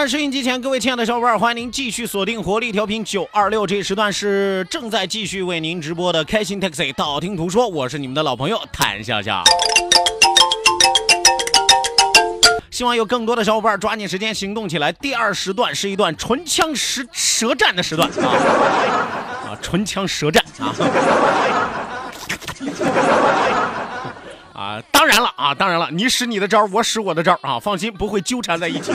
在，收音机前各位亲爱的小伙伴，欢迎您继续锁定活力调频九二六，这一时段是正在继续为您直播的开心 Taxi，道听途说，我是你们的老朋友谭笑笑。希望有更多的小伙伴抓紧时间行动起来。第二时段是一段唇枪舌舌战的时段啊啊，唇枪舌战啊。啊，当然了啊，当然了，你使你的招，我使我的招啊，放心，不会纠缠在一起。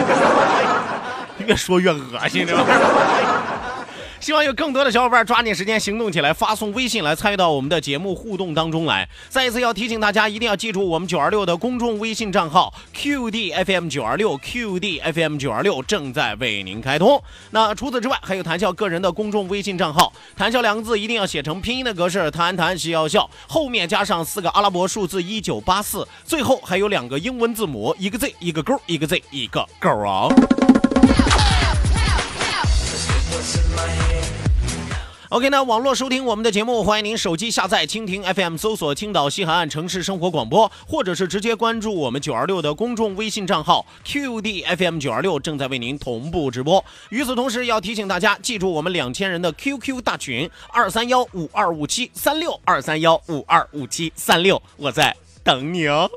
越说越恶心，这玩意儿。希望有更多的小伙伴抓紧时间行动起来，发送微信来参与到我们的节目互动当中来。再一次要提醒大家，一定要记住我们九二六的公众微信账号 QDFM 九二六 QDFM 九二六正在为您开通。那除此之外，还有谈笑个人的公众微信账号，谈笑两个字一定要写成拼音的格式，谈谈笑笑，后面加上四个阿拉伯数字一九八四，最后还有两个英文字母，一个 Z 一个勾，一个 Z 一个勾啊。OK，那网络收听我们的节目，欢迎您手机下载蜻蜓 FM，搜索青岛西海岸城市生活广播，或者是直接关注我们九二六的公众微信账号 QDFM 九二六，正在为您同步直播。与此同时，要提醒大家记住我们两千人的 QQ 大群二三幺五二五七三六二三幺五二五七三六，我在等你哦。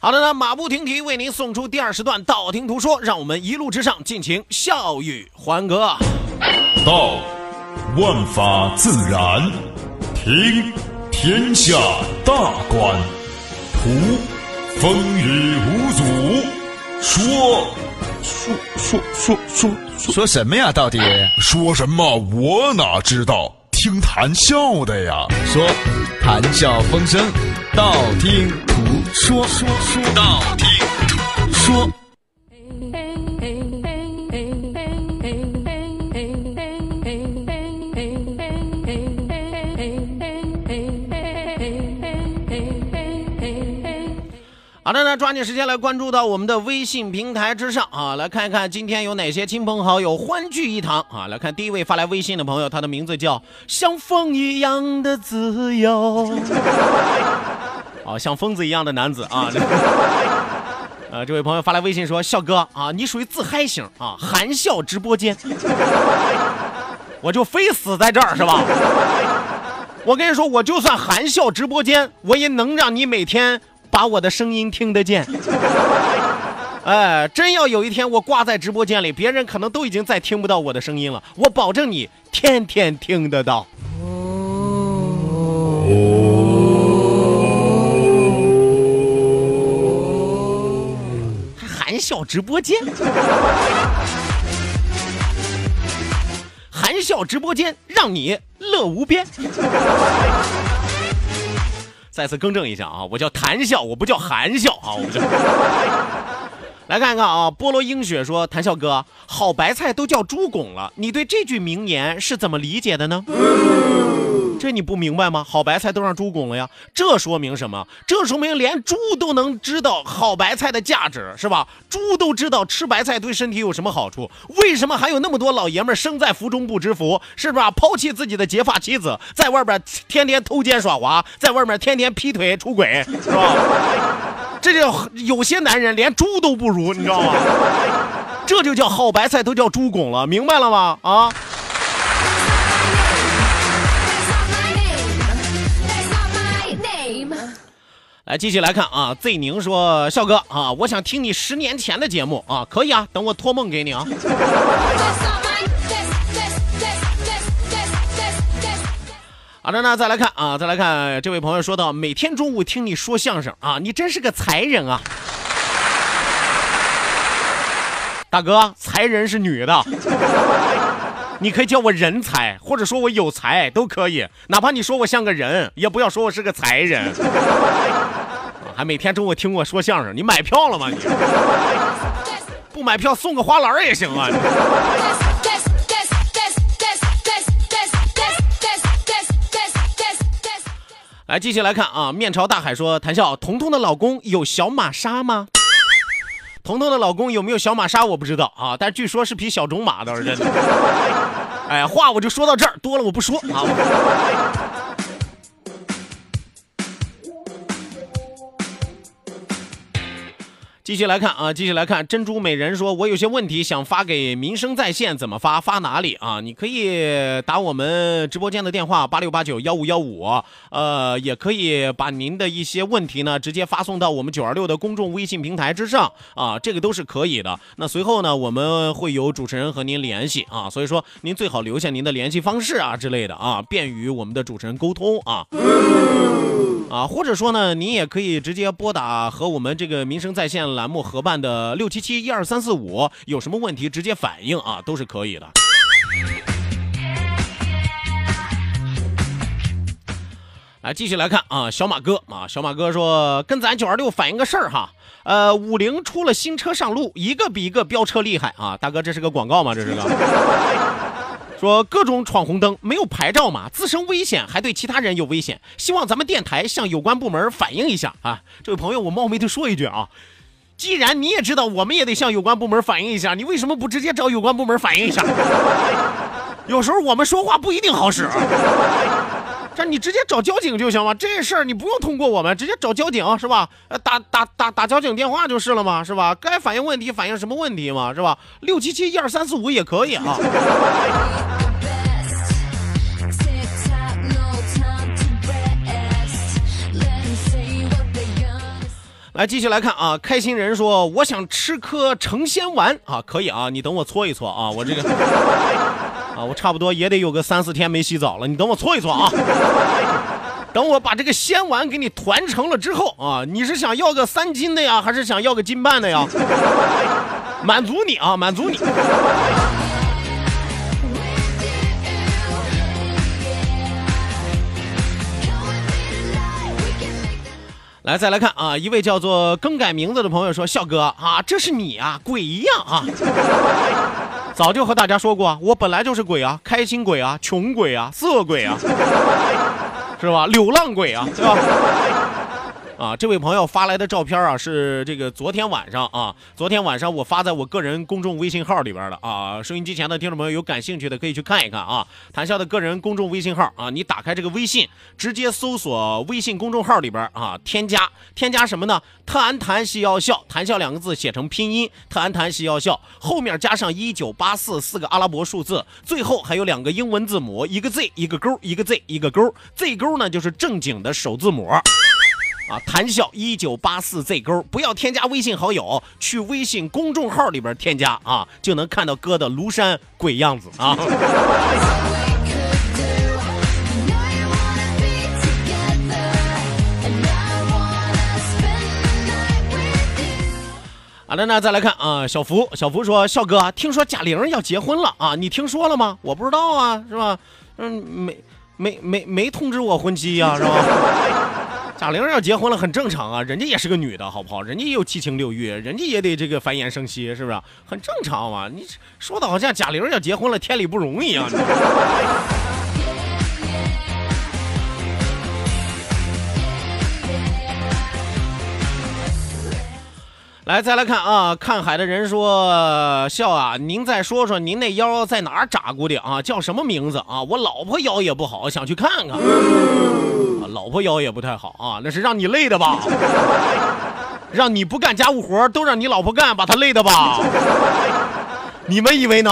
好的呢，马不停蹄为您送出第二时段，道听途说，让我们一路之上尽情笑语欢歌。道，万法自然；听，天下大观；图，风雨无阻；说，说说说说说什么呀？到底说什么？我哪知道？听谈笑的呀。说，谈笑风生，道听途说，说说道听途说。好的，那抓紧时间来关注到我们的微信平台之上啊，来看一看今天有哪些亲朋好友欢聚一堂啊！来看第一位发来微信的朋友，他的名字叫像风一样的自由，啊，像疯子一样的男子啊。呃，这位朋友发来微信说：“笑哥啊，你属于自嗨型啊，含笑直播间，我就非死在这儿是吧？我跟你说，我就算含笑直播间，我也能让你每天。”把我的声音听得见，哎，真要有一天我挂在直播间里，别人可能都已经再听不到我的声音了。我保证你天天听得到。还含笑直播间，含笑直播间让你乐无边。再次更正一下啊，我叫谈笑，我不叫含笑啊。我叫。来看一看啊，菠萝英雪说：“谈笑哥，好白菜都叫猪拱了，你对这句名言是怎么理解的呢？”这你不明白吗？好白菜都让猪拱了呀，这说明什么？这说明连猪都能知道好白菜的价值，是吧？猪都知道吃白菜对身体有什么好处，为什么还有那么多老爷们儿生在福中不知福，是吧？抛弃自己的结发妻子，在外边天天偷奸耍滑，在外面天天劈腿出轨，是吧？这这有些男人连猪都不如，你知道吗？这就叫好白菜都叫猪拱了，明白了吗？啊！来，继续来看啊，Z 宁说，笑哥啊，我想听你十年前的节目啊，可以啊，等我托梦给你啊。好的，那再来看啊，再来看这位朋友说到，每天中午听你说相声啊，你真是个才人啊。大哥，才人是女的，你可以叫我人才，或者说我有才都可以，哪怕你说我像个人，也不要说我是个才人。还每天中午听我说相声，你买票了吗？你不买票送个花篮也行啊。来，继续来看啊！面朝大海说：“谭笑，彤彤的老公有小玛莎吗？彤彤的老公有没有小玛莎？我不知道啊，但据说是匹小种马，倒是真的。哎，话我就说到这儿，多了我不说啊。”继续来看啊，继续来看。珍珠美人说：“我有些问题想发给民生在线，怎么发？发哪里啊？你可以打我们直播间的电话八六八九幺五幺五，呃，也可以把您的一些问题呢直接发送到我们九二六的公众微信平台之上啊，这个都是可以的。那随后呢，我们会有主持人和您联系啊，所以说您最好留下您的联系方式啊之类的啊，便于我们的主持人沟通啊。啊，或者说呢，您也可以直接拨打和我们这个民生在线栏目合办的六七七一二三四五，有什么问题直接反映啊，都是可以的。来，继续来看啊，小马哥啊，小马哥说跟咱九二六反映个事儿哈，呃，五菱出了新车上路，一个比一个飙车厉害啊，大哥这是个广告吗？这是个。说各种闯红灯，没有牌照嘛，自身危险，还对其他人有危险。希望咱们电台向有关部门反映一下啊！这位朋友，我冒昧的说一句啊，既然你也知道，我们也得向有关部门反映一下，你为什么不直接找有关部门反映一下？有时候我们说话不一定好使。这你直接找交警就行了，这事儿你不用通过我们，直接找交警是吧？呃，打打打打交警电话就是了嘛，是吧？该反映问题反映什么问题嘛，是吧？六七七一二三四五也可以啊。来，继续来看啊！开心人说：“我想吃颗成仙丸啊，可以啊，你等我搓一搓啊，我这个 啊，我差不多也得有个三四天没洗澡了，你等我搓一搓啊。等我把这个仙丸给你团成了之后啊，你是想要个三斤的呀，还是想要个斤半的呀？满足你啊，满足你。”再来看啊！一位叫做更改名字的朋友说：“笑哥啊，这是你啊，鬼一样啊！早就和大家说过，我本来就是鬼啊，开心鬼啊，穷鬼啊，色鬼啊，是吧？流浪鬼啊，对吧？”啊，这位朋友发来的照片啊，是这个昨天晚上啊，昨天晚上我发在我个人公众微信号里边的啊。收音机前的听众朋友有感兴趣的可以去看一看啊。谈笑的个人公众微信号啊，你打开这个微信，直接搜索微信公众号里边啊，添加添加什么呢？特安谈西要笑，谈笑两个字写成拼音，特安谈西要笑，后面加上一九八四四个阿拉伯数字，最后还有两个英文字母，一个 Z 一个勾，一个 Z 一个勾，Z 勾呢就是正经的首字母。啊，谈笑一九八四 Z 勾，不要添加微信好友，去微信公众号里边添加啊，就能看到哥的庐山鬼样子啊。好的，那再来看啊，小福，小福说，笑哥，听说贾玲要结婚了啊，你听说了吗？我不知道啊，是吧？嗯，没没没没通知我婚期呀，是吧？贾玲要结婚了，很正常啊，人家也是个女的，好不好？人家也有七情六欲，人家也得这个繁衍生息，是不是？很正常嘛。你说的好像贾玲要结婚了，天理不容一样。来，再来看啊，看海的人说笑啊，您再说说您那腰在哪儿扎过的啊？叫什么名字啊？我老婆腰也不好，想去看看。老婆腰也不太好啊，那是让你累的吧？让你不干家务活都让你老婆干，把她累的吧？你们以为呢？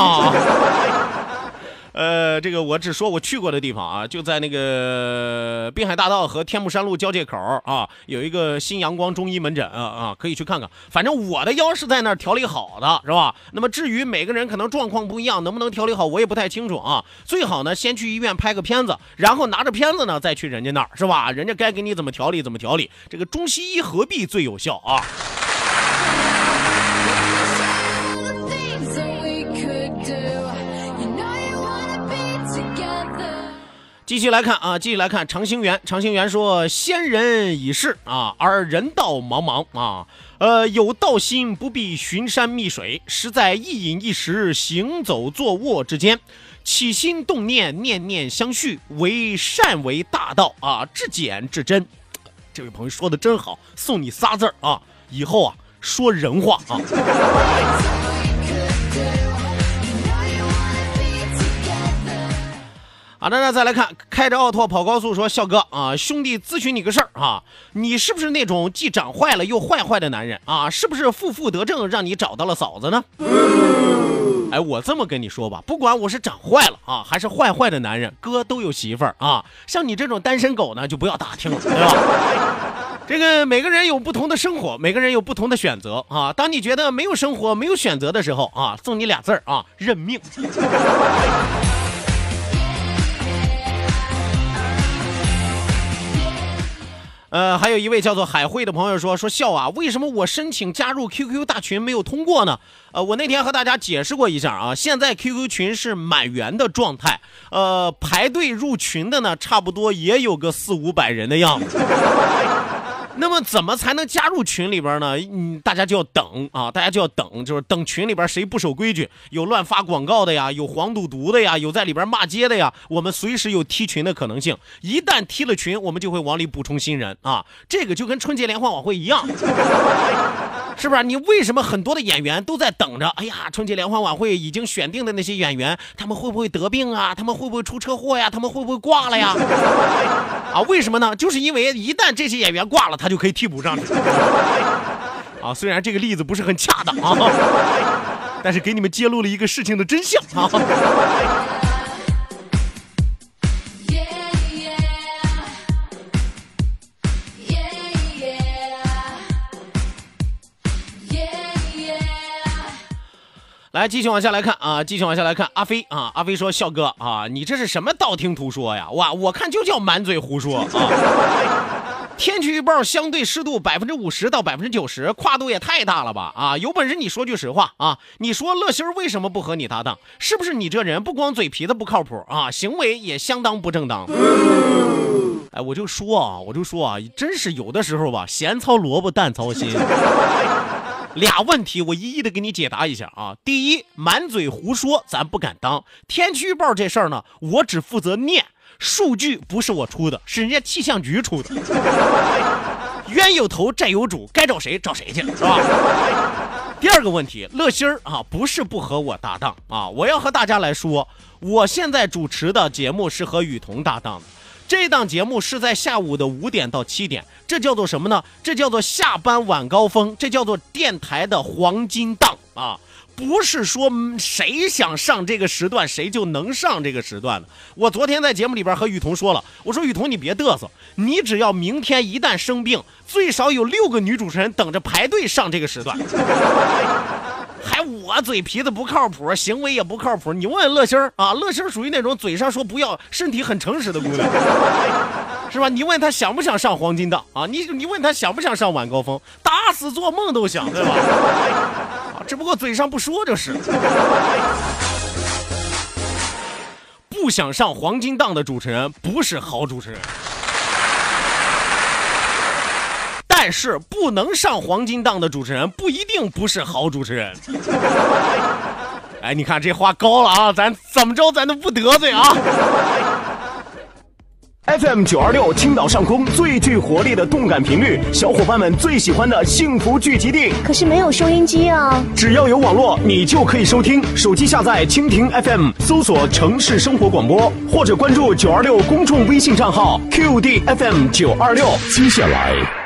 呃，这个我只说我去过的地方啊，就在那个滨海大道和天目山路交界口啊，有一个新阳光中医门诊啊啊，可以去看看。反正我的腰是在那儿调理好的，是吧？那么至于每个人可能状况不一样，能不能调理好，我也不太清楚啊。最好呢，先去医院拍个片子，然后拿着片子呢再去人家那儿，是吧？人家该给你怎么调理怎么调理，这个中西医合璧最有效啊。继续来看啊，继续来看长兴园。长兴园说：“先人已逝啊，而人道茫茫啊。呃，有道心不必寻山觅水，实在一饮一食、行走坐卧之间，起心动念，念念相续，为善为大道啊，至简至真。”这位朋友说的真好，送你仨字儿啊，以后啊说人话啊。好的，那再来看，开着奥拓跑高速说：“笑哥啊，兄弟咨询你个事儿啊，你是不是那种既长坏了又坏坏的男人啊？是不是负负得正让你找到了嫂子呢？”哎，我这么跟你说吧，不管我是长坏了啊，还是坏坏的男人，哥都有媳妇儿啊。像你这种单身狗呢，就不要打听了，对吧？这个每个人有不同的生活，每个人有不同的选择啊。当你觉得没有生活、没有选择的时候啊，送你俩字儿啊，认命。呃，还有一位叫做海慧的朋友说说笑啊，为什么我申请加入 QQ 大群没有通过呢？呃，我那天和大家解释过一下啊，现在 QQ 群是满员的状态，呃，排队入群的呢，差不多也有个四五百人的样子。那么怎么才能加入群里边呢？嗯，大家就要等啊，大家就要等，就是等群里边谁不守规矩，有乱发广告的呀，有黄赌毒的呀，有在里边骂街的呀，我们随时有踢群的可能性。一旦踢了群，我们就会往里补充新人啊。这个就跟春节联欢晚会一样，是不是？你为什么很多的演员都在等着？哎呀，春节联欢晚会已经选定的那些演员，他们会不会得病啊？他们会不会出车祸呀？他们会不会挂了呀？啊，为什么呢？就是因为一旦这些演员挂了，他就可以替补上去。啊，虽然这个例子不是很恰当啊，但是给你们揭露了一个事情的真相啊。来，继续往下来看啊，继续往下来看。阿飞啊，阿飞说：“笑哥啊，你这是什么道听途说呀？哇，我看就叫满嘴胡说啊！天气预报相对湿度百分之五十到百分之九十，跨度也太大了吧？啊，有本事你说句实话啊！你说乐心为什么不和你搭档？是不是你这人不光嘴皮子不靠谱啊，行为也相当不正当？哎，我就说啊，我就说啊，真是有的时候吧，咸操萝卜淡操心。”俩问题，我一一的给你解答一下啊。第一，满嘴胡说，咱不敢当。天气预报这事儿呢，我只负责念，数据不是我出的，是人家气象局出的。冤有头，债有主，该找谁找谁去，是吧？第二个问题，乐心儿啊，不是不和我搭档啊，我要和大家来说，我现在主持的节目是和雨桐搭档的。这档节目是在下午的五点到七点，这叫做什么呢？这叫做下班晚高峰，这叫做电台的黄金档啊！不是说谁想上这个时段谁就能上这个时段的。我昨天在节目里边和雨桐说了，我说雨桐你别嘚瑟，你只要明天一旦生病，最少有六个女主持人等着排队上这个时段。还我嘴皮子不靠谱，行为也不靠谱。你问问乐心儿啊，乐心儿属于那种嘴上说不要，身体很诚实的姑娘，是吧？你问他想不想上黄金档啊？你你问他想不想上晚高峰，打死做梦都想，对吧？啊，只不过嘴上不说就是。不想上黄金档的主持人不是好主持人。但是不能上黄金档的主持人不一定不是好主持人。哎，你看这话高了啊，咱怎么着咱都不得罪啊。FM 九二六青岛上空最具活力的动感频率，小伙伴们最喜欢的幸福聚集地。可是没有收音机啊！只要有网络，你就可以收听。手机下载蜻蜓 FM，搜索城市生活广播，或者关注九二六公众微信账号 QD FM 九二六。接下来。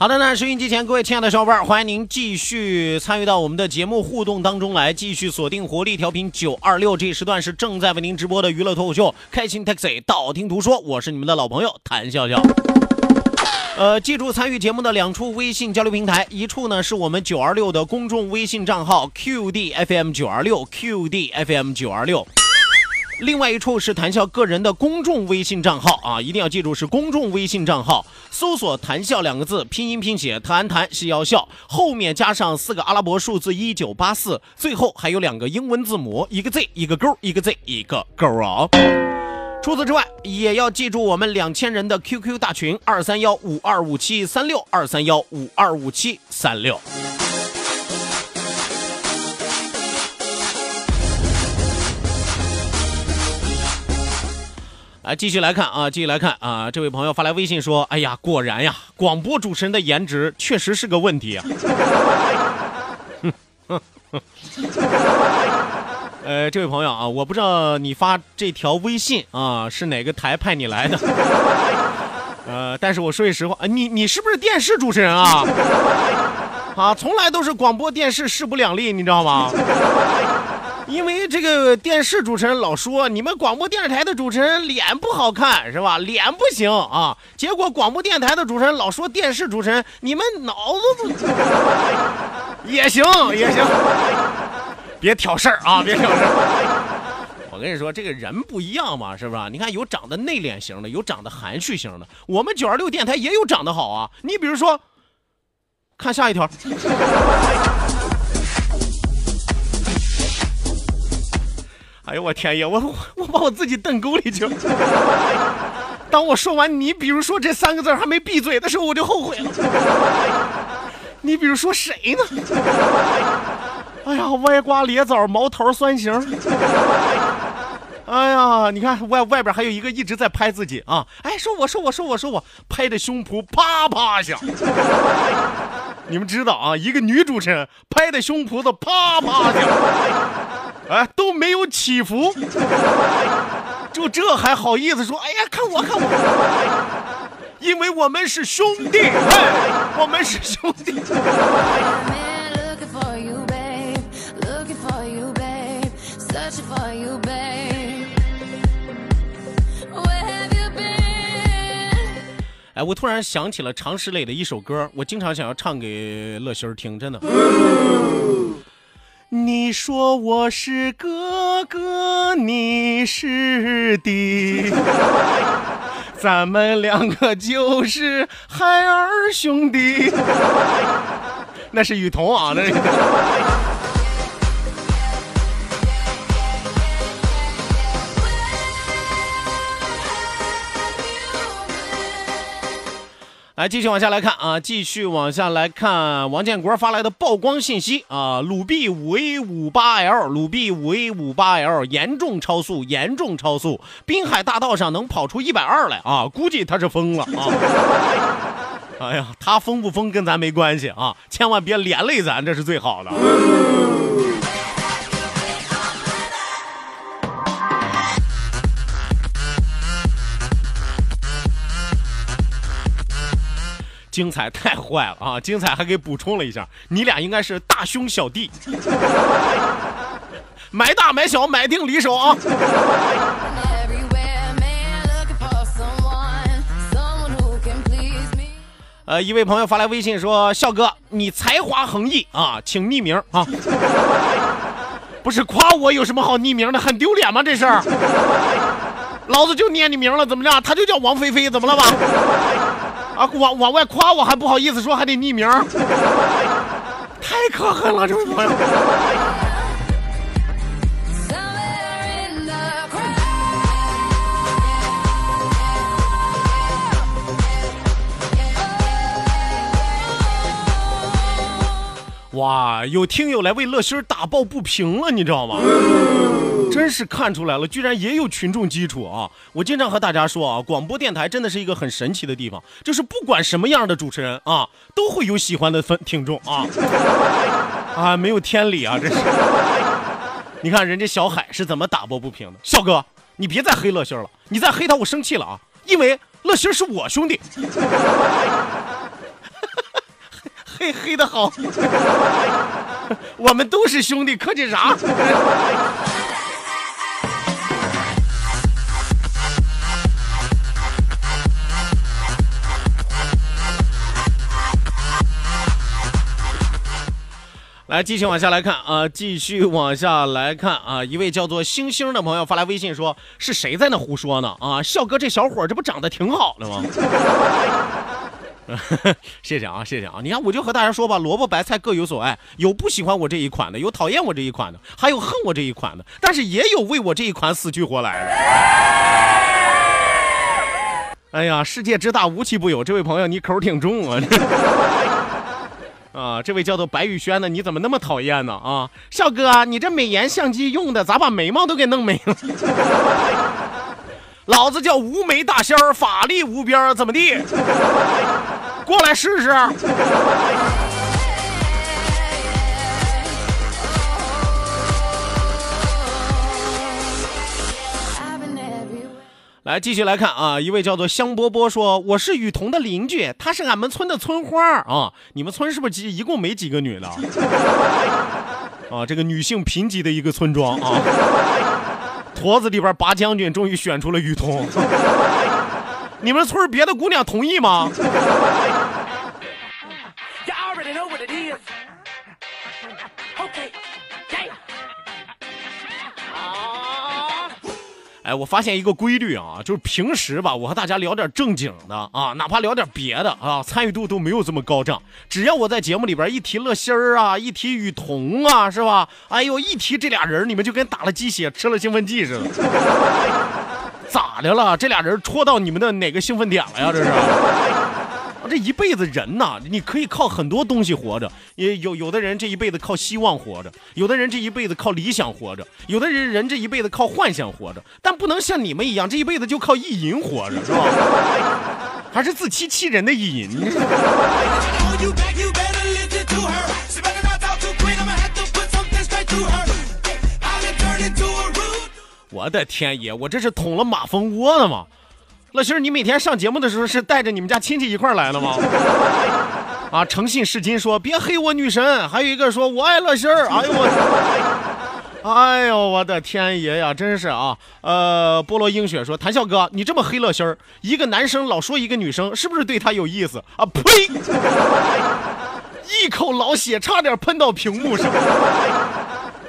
好的呢，收音机前各位亲爱的小伙伴，欢迎您继续参与到我们的节目互动当中来，继续锁定活力调频九二六，这一时段是正在为您直播的娱乐脱口秀《开心 Taxi》，道听途说，我是你们的老朋友谭笑笑。呃，记住参与节目的两处微信交流平台，一处呢是我们九二六的公众微信账号 QDFM 九二六 QDFM 九二六。另外一处是谈笑个人的公众微信账号啊，一定要记住是公众微信账号，搜索“谈笑”两个字，拼音拼写，谈谈是要笑，后面加上四个阿拉伯数字一九八四，最后还有两个英文字母，一个 Z 一个勾，一个 Z 一个勾啊。除此之外，也要记住我们两千人的 QQ 大群二三幺五二五七三六二三幺五二五七三六。啊，继续来看啊，继续来看啊！这位朋友发来微信说：“哎呀，果然呀，广播主持人的颜值确实是个问题啊。”呃，这位朋友啊，我不知道你发这条微信啊是哪个台派你来的，呃，但是我说句实话，呃你你是不是电视主持人啊？啊，从来都是广播电视势不两立，你知道吗？因为这个电视主持人老说你们广播电视台的主持人脸不好看是吧？脸不行啊，结果广播电台的主持人老说电视主持人你们脑子不也 行也行，别挑事儿啊，别挑事儿。我跟你说，这个人不一样嘛，是不是？你看有长得内敛型的，有长得含蓄型的，我们九二六电台也有长得好啊。你比如说，看下一条。哎呦我天爷，我我把我自己蹬沟里去了。当我说完你比如说这三个字还没闭嘴的时候，我就后悔了。你比如说谁呢？哎呀，歪瓜裂枣，毛头酸形。哎呀，你看外外边还有一个一直在拍自己啊！哎，说我说我说我说我，拍的胸脯啪啪响。你们知道啊，一个女主持人拍的胸脯子啪啪响。哎，都没有起伏，就这还好意思说？哎呀，看我，看我，因为我们是兄弟，哎，我们是兄弟。哎，我突然想起了常石磊的一首歌，我经常想要唱给乐心儿听，真的。你说我是哥哥，你是弟，咱们两个就是海尔兄弟。那是雨桐啊，那是来，继续往下来看啊，继续往下来看王建国发来的曝光信息啊，鲁 B 五 A 五八 L，鲁 B 五 A 五八 L 严重超速，严重超速，滨海大道上能跑出一百二来啊，估计他是疯了啊。哎呀，他疯不疯跟咱没关系啊，千万别连累咱，这是最好的。精彩太坏了啊！精彩还给补充了一下，你俩应该是大兄小弟，买大买小买定离手啊！呃，一位朋友发来微信说：“笑哥，你才华横溢啊，请匿名啊。” 不是夸我有什么好匿名的？很丢脸吗？这事儿，老子就念你名了，怎么着？他就叫王菲菲，怎么了吧？啊，往往外夸我还不好意思说，还得匿名，太可恨了，这位朋友。哇，有听友来为乐心打抱不平了，你知道吗？真是看出来了，居然也有群众基础啊！我经常和大家说啊，广播电台真的是一个很神奇的地方，就是不管什么样的主持人啊，都会有喜欢的粉听众啊，啊，没有天理啊，这是。你看人家小海是怎么打抱不平的，笑哥，你别再黑乐心了，你再黑他我生气了啊，因为乐心是我兄弟。黑黑的好，我们都是兄弟，客气啥？来，继续往下来看啊，继续往下来看啊，一位叫做星星的朋友发来微信说：“是谁在那胡说呢？啊，笑哥这小伙这不长得挺好的吗？” 谢谢啊，谢谢啊！你看，我就和大家说吧，萝卜白菜各有所爱，有不喜欢我这一款的，有讨厌我这一款的，还有恨我这一款的，但是也有为我这一款死去活来的。哎呀，世界之大，无奇不有。这位朋友，你口挺重啊！啊，这位叫做白宇轩的，你怎么那么讨厌呢？啊，笑哥，你这美颜相机用的咋把眉毛都给弄没了？老子叫无眉大仙儿，法力无边儿，怎么地？过来试试。来，继续来看啊，一位叫做香波波说：“我是雨桐的邻居，她是俺们村的村花啊。你们村是不是一共没几个女的？啊，这个女性贫瘠的一个村庄啊。坨子里边拔将军终于选出了雨桐。你们村别的姑娘同意吗？”哎，我发现一个规律啊，就是平时吧，我和大家聊点正经的啊，哪怕聊点别的啊，参与度都没有这么高涨。只要我在节目里边一提乐心儿啊，一提雨桐啊，是吧？哎呦，一提这俩人，你们就跟打了鸡血、吃了兴奋剂似的。咋的了？这俩人戳到你们的哪个兴奋点了呀？这是。这一辈子人呐，你可以靠很多东西活着。也有有的人这一辈子靠希望活着，有的人这一辈子靠理想活着，有的人人这一辈子靠幻想活着。但不能像你们一样，这一辈子就靠意淫活着，是吧？还是自欺欺人的意淫。我的天爷，我这是捅了马蜂窝了吗？乐心儿，你每天上节目的时候是带着你们家亲戚一块来的吗？啊，诚信是金说别黑我女神，还有一个说我爱乐心儿。哎呦我，哎呦我的天爷呀，真是啊。呃，菠萝映雪说谭笑哥，你这么黑乐心儿，一个男生老说一个女生，是不是对他有意思啊？呸！一口老血差点喷到屏幕上。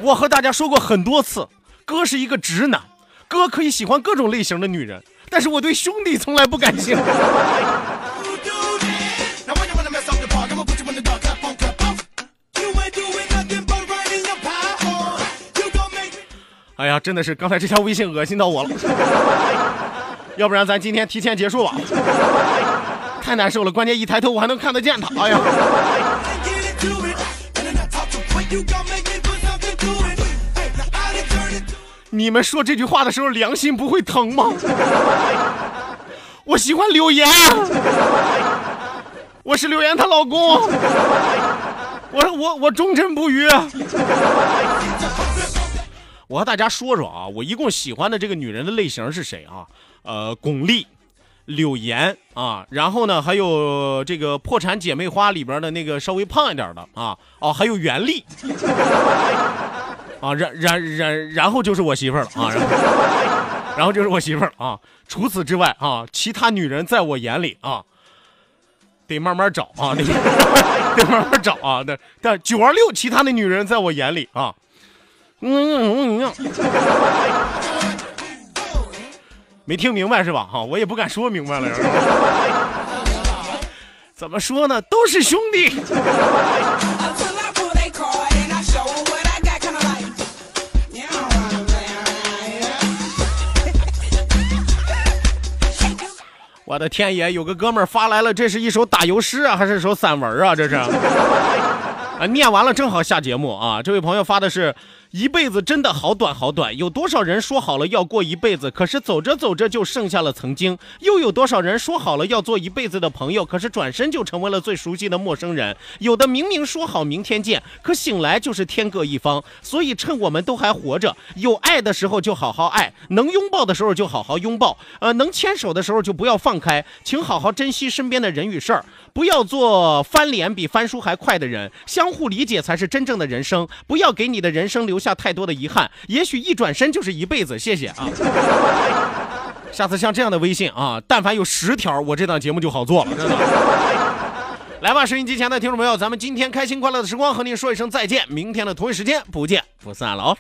我和大家说过很多次，哥是一个直男，哥可以喜欢各种类型的女人。但是我对兄弟从来不感兴趣。哎呀，真的是刚才这条微信恶心到我了，要不然咱今天提前结束吧，太难受了。关键一抬头我还能看得见他，哎呀。你们说这句话的时候，良心不会疼吗？我喜欢柳岩，我是柳岩她老公，我我我忠贞不渝。我和大家说说啊，我一共喜欢的这个女人的类型是谁啊？呃，巩俐、柳岩啊，然后呢，还有这个《破产姐妹花》里边的那个稍微胖一点的啊，哦，还有袁立。啊，然然然然后就是我媳妇儿了啊，然后然后就是我媳妇儿啊。除此之外啊，其他女人在我眼里啊，得慢慢找啊，得 得慢慢找啊。但但九二六，其他的女人在我眼里啊，嗯嗯嗯，没听明白是吧？哈，我也不敢说明白了。怎么说呢？都是兄弟。我的天爷！有个哥们儿发来了，这是一首打油诗啊，还是首散文啊？这是。啊，念完了正好下节目啊！这位朋友发的是。一辈子真的好短好短，有多少人说好了要过一辈子，可是走着走着就剩下了曾经；又有多少人说好了要做一辈子的朋友，可是转身就成为了最熟悉的陌生人。有的明明说好明天见，可醒来就是天各一方。所以趁我们都还活着，有爱的时候就好好爱，能拥抱的时候就好好拥抱，呃，能牵手的时候就不要放开，请好好珍惜身边的人与事儿，不要做翻脸比翻书还快的人，相互理解才是真正的人生。不要给你的人生留留下太多的遗憾，也许一转身就是一辈子。谢谢啊！下次像这样的微信啊，但凡有十条，我这档节目就好做了，来吧，收音机前的听众朋友，咱们今天开心快乐的时光和您说一声再见，明天的同一时间不见不散了哦。